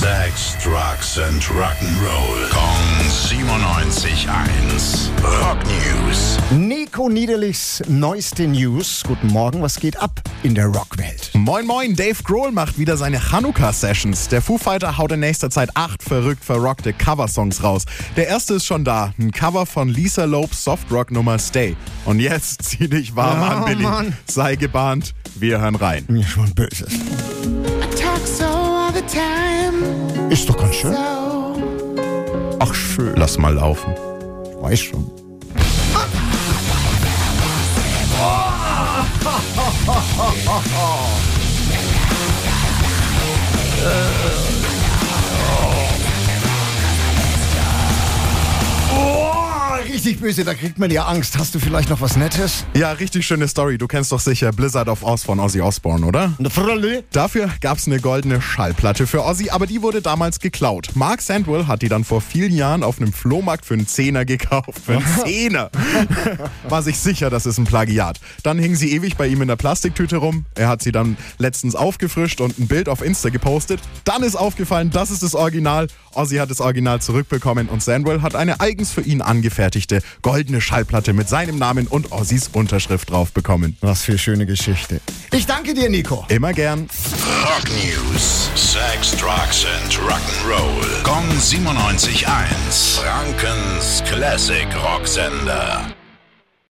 Sex, Drugs and Rock'n'Roll. Kong 97.1. Rock News. Nico Niederlichs neueste News. Guten Morgen, was geht ab in der Rockwelt? Moin Moin, Dave Grohl macht wieder seine Chanukka-Sessions. Der Foo Fighter haut in nächster Zeit acht verrückt verrockte Coversongs raus. Der erste ist schon da, ein Cover von Lisa Lopes Softrock-Nummer Stay. Und jetzt zieh dich warm Oh, an, Billy. Mann. Sei gebahnt, wir hören rein. Mir schon böse. talk so all the time. Ist doch ganz schön. Ach, schön. Lass mal laufen. Ich weiß schon. Oh, richtig böse, da kriegt man ja Angst. Hast du vielleicht noch was Nettes? Ja, richtig schöne Story. Du kennst doch sicher Blizzard of Oz von Ozzy Osbourne, oder? Dafür gab's eine goldene Schallplatte für Ozzy, aber die wurde damals geklaut. Mark Sandwell hat die dann vor vielen Jahren auf einem Flohmarkt für einen Zehner gekauft. Für einen Zehner! War sich sicher, das ist ein Plagiat. Dann hing sie ewig bei ihm in der Plastiktüte rum. Er hat sie dann letztens aufgefrischt und ein Bild auf Insta gepostet. Dann ist aufgefallen, das ist das Original. Ozzy hat das Original zurückbekommen und Sandwell hat eine eigens für ihn angefertigte goldene Schallplatte mit seinem Namen und Ozzys Unterschrift drauf bekommen. Was für eine schöne Geschichte. Ich danke dir, Nico. Immer gern. Rock News. Sex, Drugs and Rock'n'Roll. Kong 97.1. Frankens Classic Rocksender.